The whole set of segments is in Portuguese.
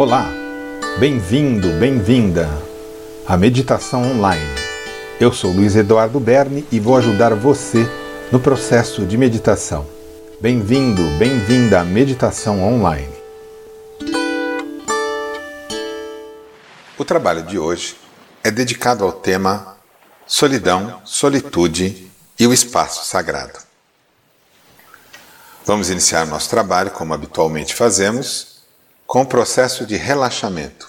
Olá, bem-vindo, bem-vinda à Meditação Online. Eu sou Luiz Eduardo Berni e vou ajudar você no processo de meditação. Bem-vindo, bem-vinda à Meditação Online. O trabalho de hoje é dedicado ao tema Solidão, Solitude e o Espaço Sagrado. Vamos iniciar nosso trabalho, como habitualmente fazemos, com processo de relaxamento.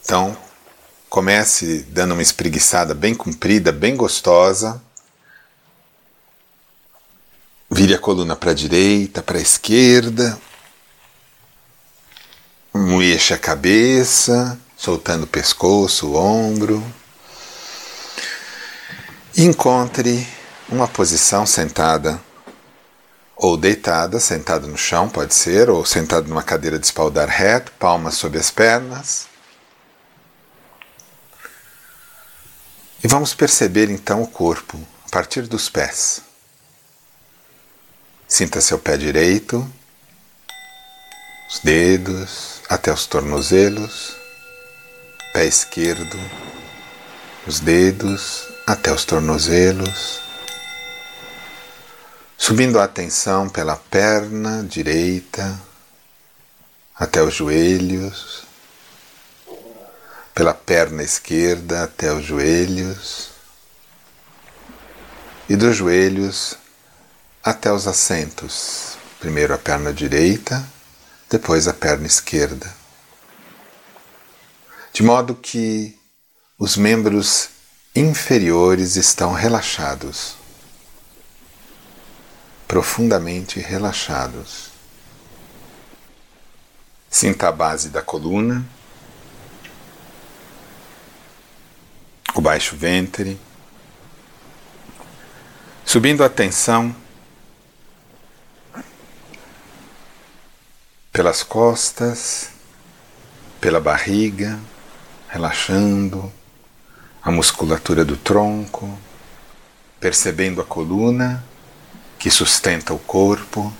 Então, comece dando uma espreguiçada bem comprida, bem gostosa. Vire a coluna para a direita, para a esquerda. Mexa a cabeça, soltando o pescoço, o ombro. Encontre uma posição sentada ou deitada, sentada no chão, pode ser, ou sentado numa cadeira de espaldar reto, palmas sobre as pernas. E vamos perceber então o corpo a partir dos pés. Sinta seu pé direito, os dedos até os tornozelos, pé esquerdo, os dedos até os tornozelos subindo a atenção pela perna direita até os joelhos, pela perna esquerda até os joelhos e dos joelhos até os assentos. Primeiro a perna direita, depois a perna esquerda. De modo que os membros inferiores estão relaxados profundamente relaxados. Sinta a base da coluna, o baixo ventre, subindo a tensão pelas costas, pela barriga, relaxando a musculatura do tronco, percebendo a coluna que sustenta o corpo,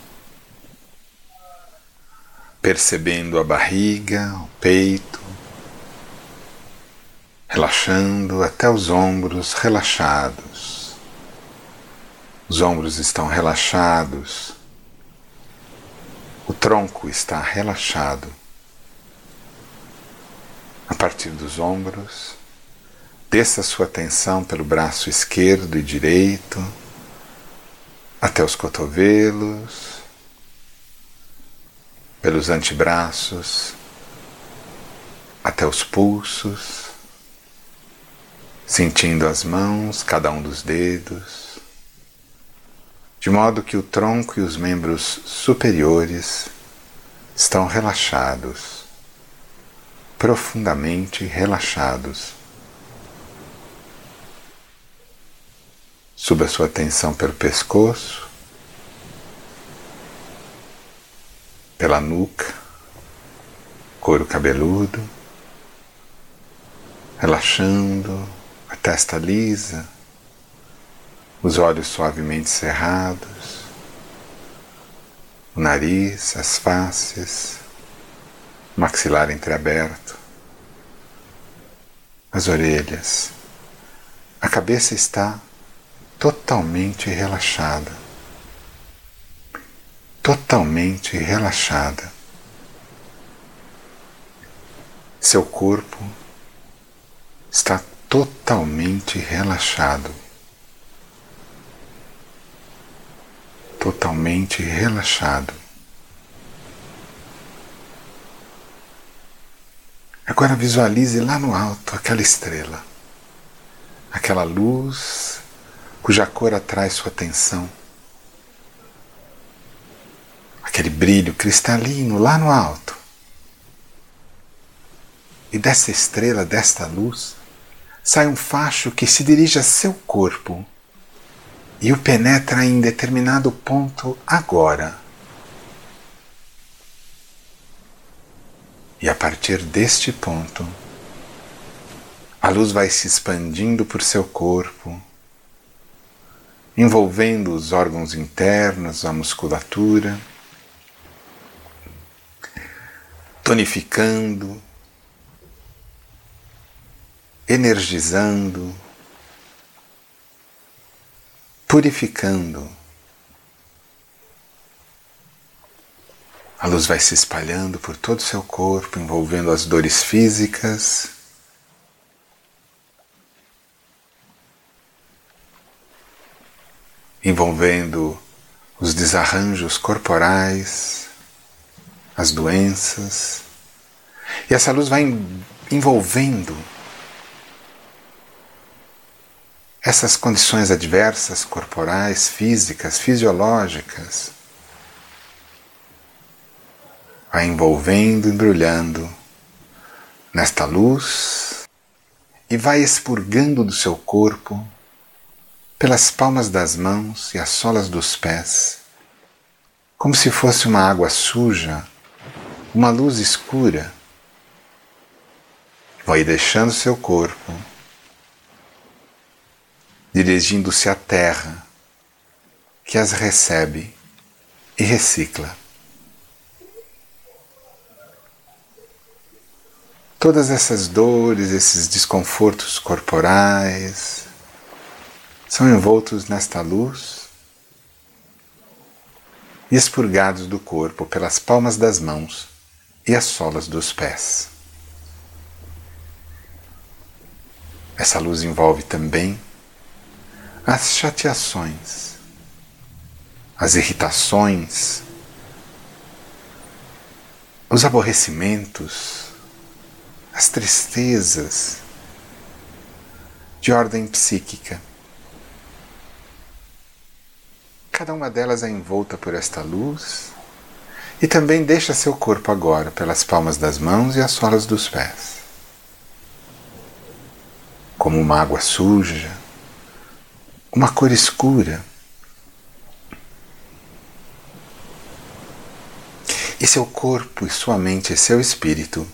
percebendo a barriga, o peito, relaxando até os ombros relaxados. Os ombros estão relaxados, o tronco está relaxado. A partir dos ombros, desça sua atenção pelo braço esquerdo e direito até os cotovelos, pelos antebraços, até os pulsos, sentindo as mãos, cada um dos dedos, de modo que o tronco e os membros superiores estão relaxados, profundamente relaxados. Suba sua atenção pelo pescoço, pela nuca, couro cabeludo, relaxando, a testa lisa, os olhos suavemente cerrados, o nariz, as faces, o maxilar entreaberto, as orelhas. A cabeça está totalmente relaxada. Totalmente relaxada. Seu corpo está totalmente relaxado. Totalmente relaxado. Agora visualize lá no alto aquela estrela, aquela luz cuja cor atrai sua atenção. Aquele brilho cristalino lá no alto. E dessa estrela, desta luz, sai um facho que se dirige a seu corpo e o penetra em determinado ponto agora. E a partir deste ponto, a luz vai se expandindo por seu corpo envolvendo os órgãos internos, a musculatura. tonificando, energizando, purificando. A luz vai se espalhando por todo o seu corpo, envolvendo as dores físicas. Envolvendo os desarranjos corporais, as doenças. E essa luz vai envolvendo essas condições adversas corporais, físicas, fisiológicas vai envolvendo, embrulhando nesta luz e vai expurgando do seu corpo pelas palmas das mãos e as solas dos pés, como se fosse uma água suja, uma luz escura. Vai deixando seu corpo, dirigindo-se à terra, que as recebe e recicla. Todas essas dores, esses desconfortos corporais são envoltos nesta luz e expurgados do corpo pelas palmas das mãos e as solas dos pés. Essa luz envolve também as chateações, as irritações, os aborrecimentos, as tristezas de ordem psíquica. Cada uma delas é envolta por esta luz e também deixa seu corpo agora pelas palmas das mãos e as solas dos pés. Como uma água suja, uma cor escura. E seu corpo e sua mente e seu espírito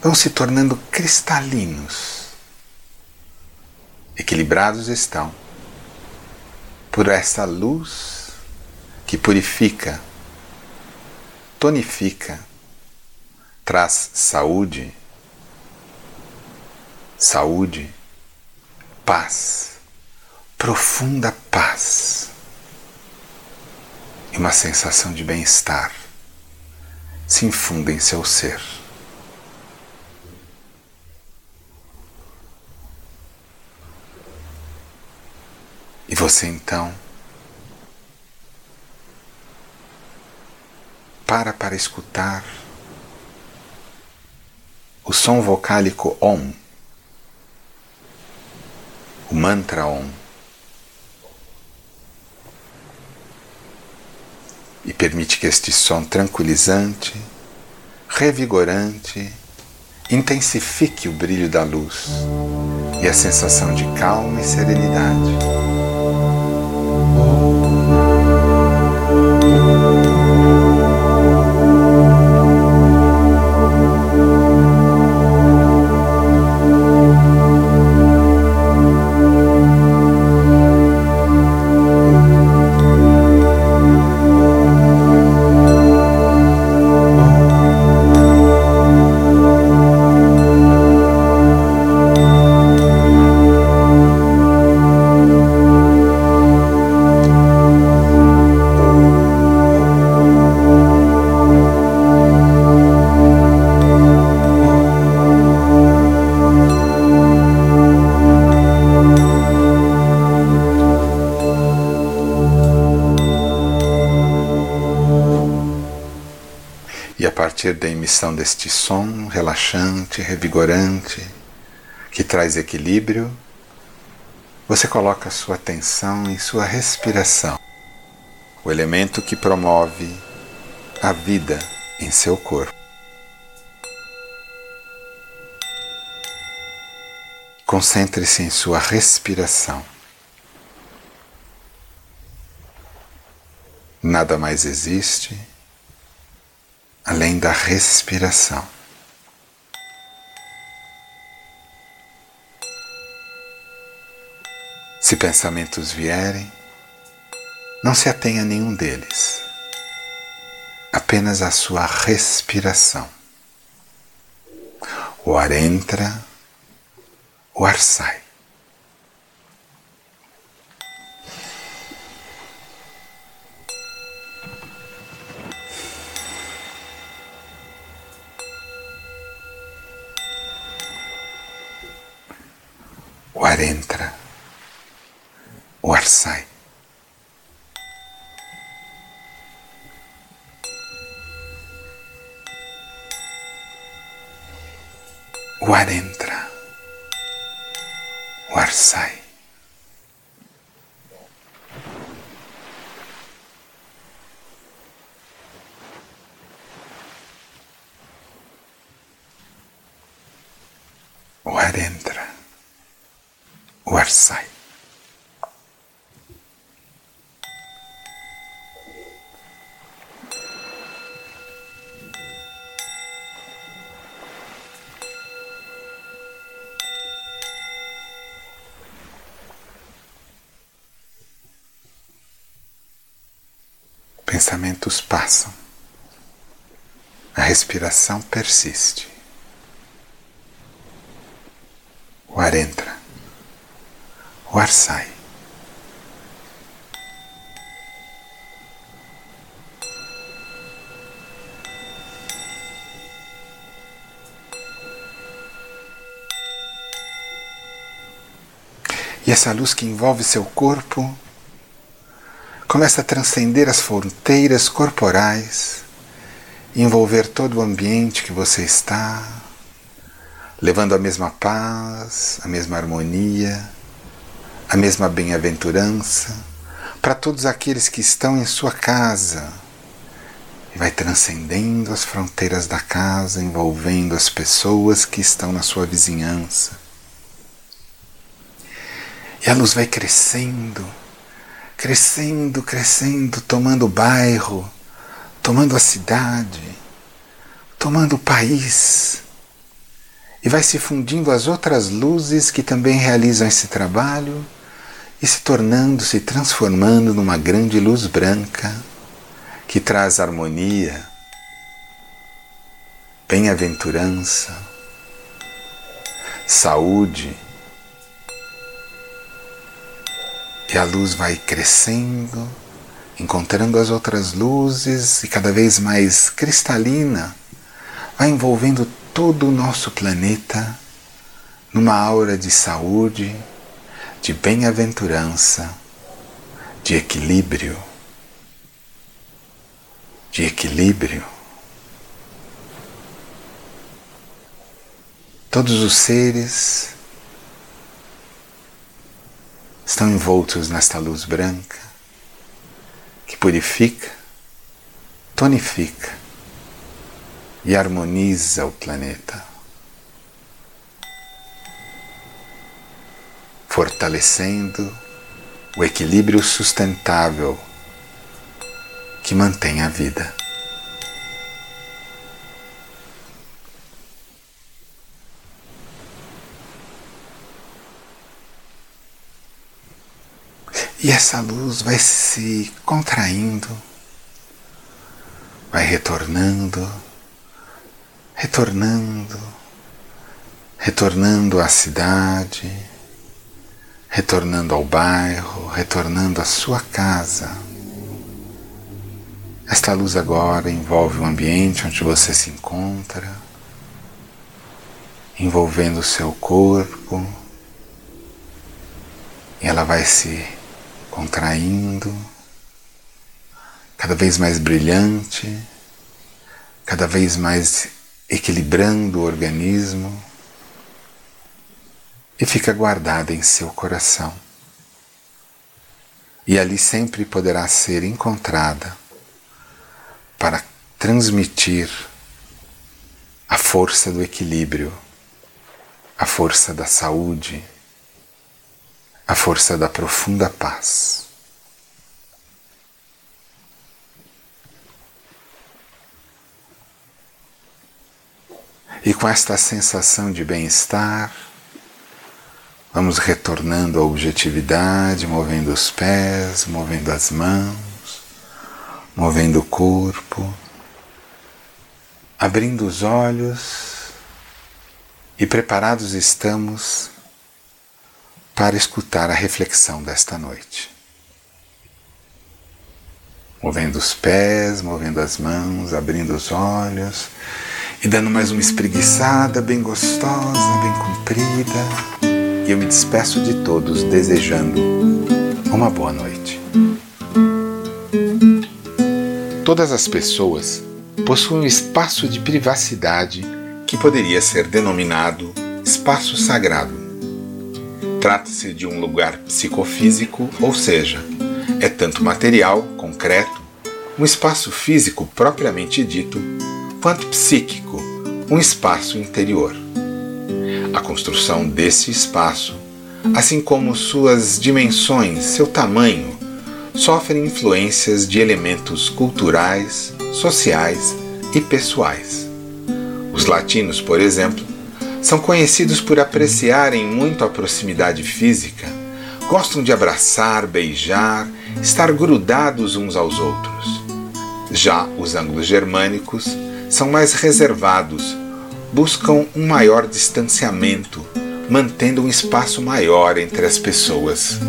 vão se tornando cristalinos. Equilibrados estão por essa luz que purifica, tonifica, traz saúde, saúde, paz, profunda paz e uma sensação de bem-estar se infunde em seu ser. E você então para para escutar o som vocálico Om, o mantra Om. E permite que este som tranquilizante, revigorante, intensifique o brilho da luz e a sensação de calma e serenidade. Da emissão deste som relaxante, revigorante, que traz equilíbrio, você coloca sua atenção em sua respiração, o elemento que promove a vida em seu corpo. Concentre-se em sua respiração. Nada mais existe além da respiração. Se pensamentos vierem, não se atenha a nenhum deles. apenas a sua respiração. O ar entra, o ar sai. Ar entra, o ar sai. O ar entra, o ar sai. Pensamentos passam, a respiração persiste. O ar entra, o ar sai. E essa luz que envolve seu corpo começa a transcender as fronteiras corporais, envolver todo o ambiente que você está, levando a mesma paz, a mesma harmonia, a mesma bem-aventurança para todos aqueles que estão em sua casa. E vai transcendendo as fronteiras da casa, envolvendo as pessoas que estão na sua vizinhança. E a luz vai crescendo crescendo, crescendo, tomando o bairro, tomando a cidade, tomando o país. E vai se fundindo as outras luzes que também realizam esse trabalho e se tornando, se transformando numa grande luz branca que traz harmonia, bem-aventurança, saúde E a luz vai crescendo, encontrando as outras luzes e cada vez mais cristalina, vai envolvendo todo o nosso planeta numa aura de saúde, de bem-aventurança, de equilíbrio. De equilíbrio. Todos os seres estão envoltos nesta luz branca que purifica, tonifica e harmoniza o planeta, fortalecendo o equilíbrio sustentável que mantém a vida. E essa luz vai se contraindo, vai retornando, retornando, retornando à cidade, retornando ao bairro, retornando à sua casa. Esta luz agora envolve o ambiente onde você se encontra, envolvendo o seu corpo, e ela vai se contraindo, cada vez mais brilhante, cada vez mais equilibrando o organismo e fica guardada em seu coração. E ali sempre poderá ser encontrada para transmitir a força do equilíbrio, a força da saúde a força da profunda paz. E com esta sensação de bem-estar, vamos retornando à objetividade, movendo os pés, movendo as mãos, movendo o corpo, abrindo os olhos e preparados estamos para escutar a reflexão desta noite. Movendo os pés, movendo as mãos, abrindo os olhos e dando mais uma espreguiçada bem gostosa, bem comprida. E eu me despeço de todos desejando uma boa noite. Todas as pessoas possui um espaço de privacidade que poderia ser denominado espaço sagrado. Trata-se de um lugar psicofísico, ou seja, é tanto material, concreto, um espaço físico propriamente dito, quanto psíquico, um espaço interior. A construção desse espaço, assim como suas dimensões, seu tamanho, sofrem influências de elementos culturais, sociais e pessoais. Os latinos, por exemplo, são conhecidos por apreciarem muito a proximidade física, gostam de abraçar, beijar, estar grudados uns aos outros. Já os anglo-germânicos são mais reservados, buscam um maior distanciamento, mantendo um espaço maior entre as pessoas.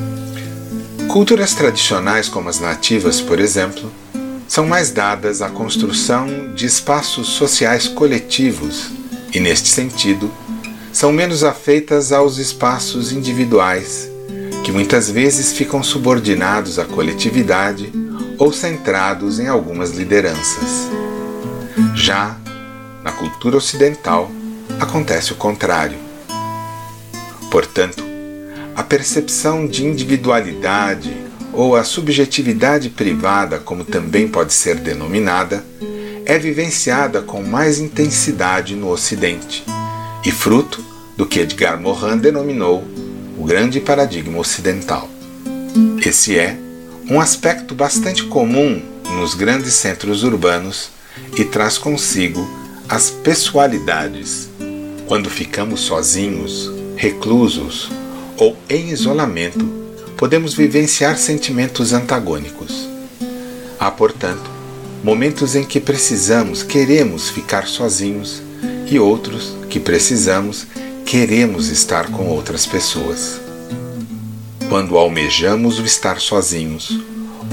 Culturas tradicionais, como as nativas, por exemplo, são mais dadas à construção de espaços sociais coletivos e, neste sentido, são menos afeitas aos espaços individuais, que muitas vezes ficam subordinados à coletividade ou centrados em algumas lideranças. Já na cultura ocidental, acontece o contrário. Portanto, a percepção de individualidade ou a subjetividade privada, como também pode ser denominada, é vivenciada com mais intensidade no Ocidente e fruto do que Edgar Morin denominou o grande paradigma ocidental. Esse é um aspecto bastante comum nos grandes centros urbanos e traz consigo as pessoalidades. Quando ficamos sozinhos, reclusos ou em isolamento, podemos vivenciar sentimentos antagônicos. Há, portanto, momentos em que precisamos, queremos ficar sozinhos e outros que precisamos, queremos estar com outras pessoas. Quando almejamos o estar sozinhos,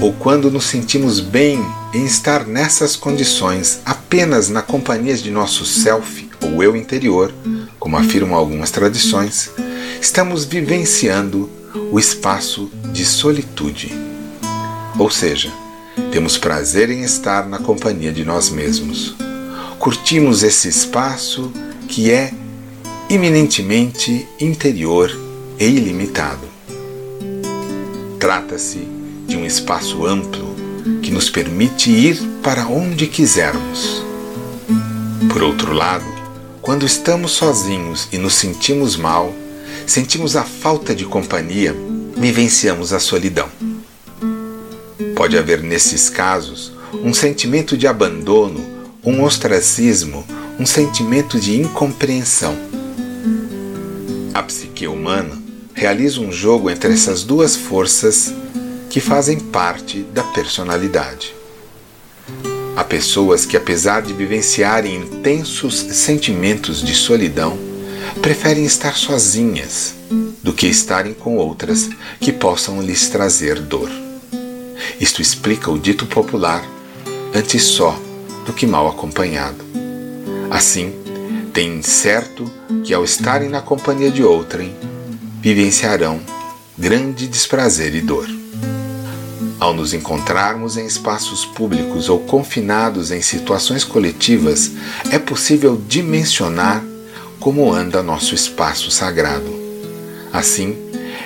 ou quando nos sentimos bem em estar nessas condições apenas na companhia de nosso self ou eu interior, como afirmam algumas tradições, estamos vivenciando o espaço de solitude. Ou seja, temos prazer em estar na companhia de nós mesmos. Curtimos esse espaço que é eminentemente interior e ilimitado. Trata-se de um espaço amplo que nos permite ir para onde quisermos. Por outro lado, quando estamos sozinhos e nos sentimos mal, sentimos a falta de companhia, vivenciamos a solidão. Pode haver nesses casos um sentimento de abandono, um ostracismo, um sentimento de incompreensão. A psique humana realiza um jogo entre essas duas forças que fazem parte da personalidade. Há pessoas que, apesar de vivenciarem intensos sentimentos de solidão, preferem estar sozinhas do que estarem com outras que possam lhes trazer dor. Isto explica o dito popular: antes só do que mal acompanhado. Assim, tem certo que ao estarem na companhia de outrem, vivenciarão grande desprazer e dor. Ao nos encontrarmos em espaços públicos ou confinados em situações coletivas, é possível dimensionar como anda nosso espaço sagrado. Assim,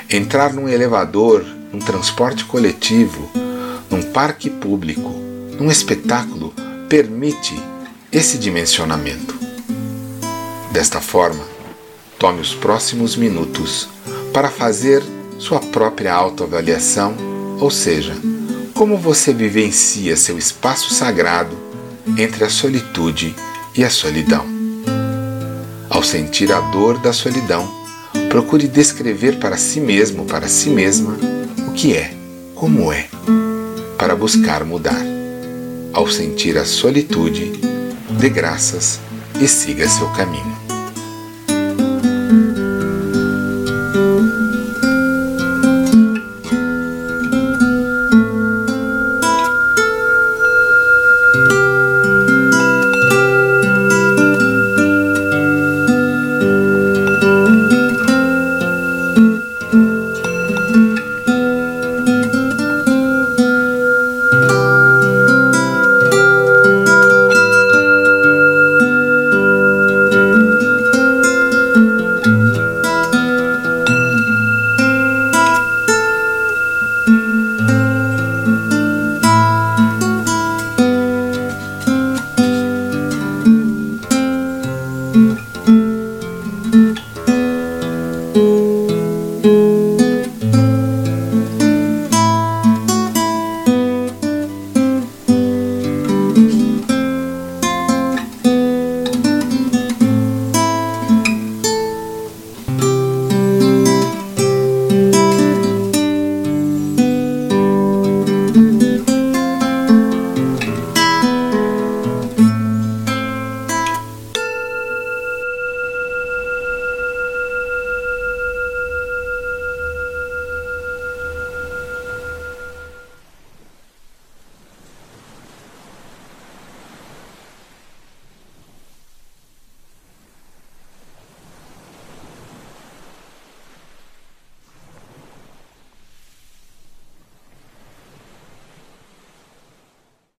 entrar num elevador, num transporte coletivo, num parque público, num espetáculo, permite esse dimensionamento. Desta forma, tome os próximos minutos para fazer sua própria autoavaliação ou seja, como você vivencia seu espaço sagrado entre a solitude e a solidão. Ao sentir a dor da solidão, procure descrever para si mesmo, para si mesma, o que é, como é, para buscar mudar. Ao sentir a solitude, dê graças e siga seu caminho.